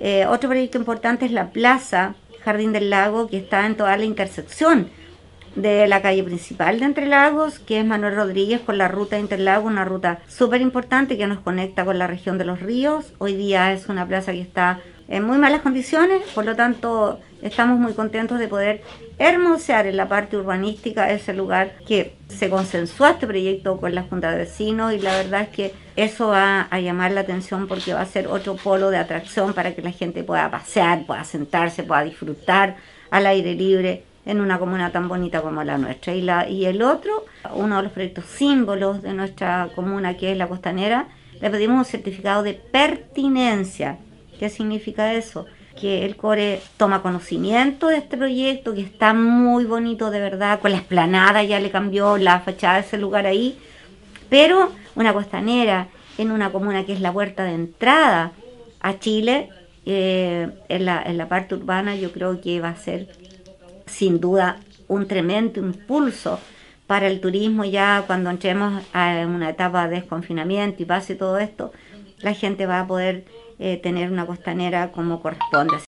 Eh, otro proyecto importante es la Plaza Jardín del Lago, que está en toda la intersección de la calle principal de Entre Lagos, que es Manuel Rodríguez con la ruta de una ruta súper importante que nos conecta con la región de los ríos. Hoy día es una plaza que está en muy malas condiciones, por lo tanto estamos muy contentos de poder hermosear en la parte urbanística ese lugar que se consensuó este proyecto con la Junta de Vecinos y la verdad es que eso va a llamar la atención porque va a ser otro polo de atracción para que la gente pueda pasear, pueda sentarse, pueda disfrutar al aire libre en una comuna tan bonita como la nuestra. Y, la, y el otro, uno de los proyectos símbolos de nuestra comuna, que es la costanera, le pedimos un certificado de pertinencia. ¿Qué significa eso? Que el core toma conocimiento de este proyecto, que está muy bonito de verdad, con la esplanada ya le cambió la fachada de ese lugar ahí, pero una costanera en una comuna que es la puerta de entrada a Chile, eh, en, la, en la parte urbana, yo creo que va a ser sin duda un tremendo impulso para el turismo ya cuando entremos a una etapa de desconfinamiento y pase todo esto, la gente va a poder eh, tener una costanera como corresponde.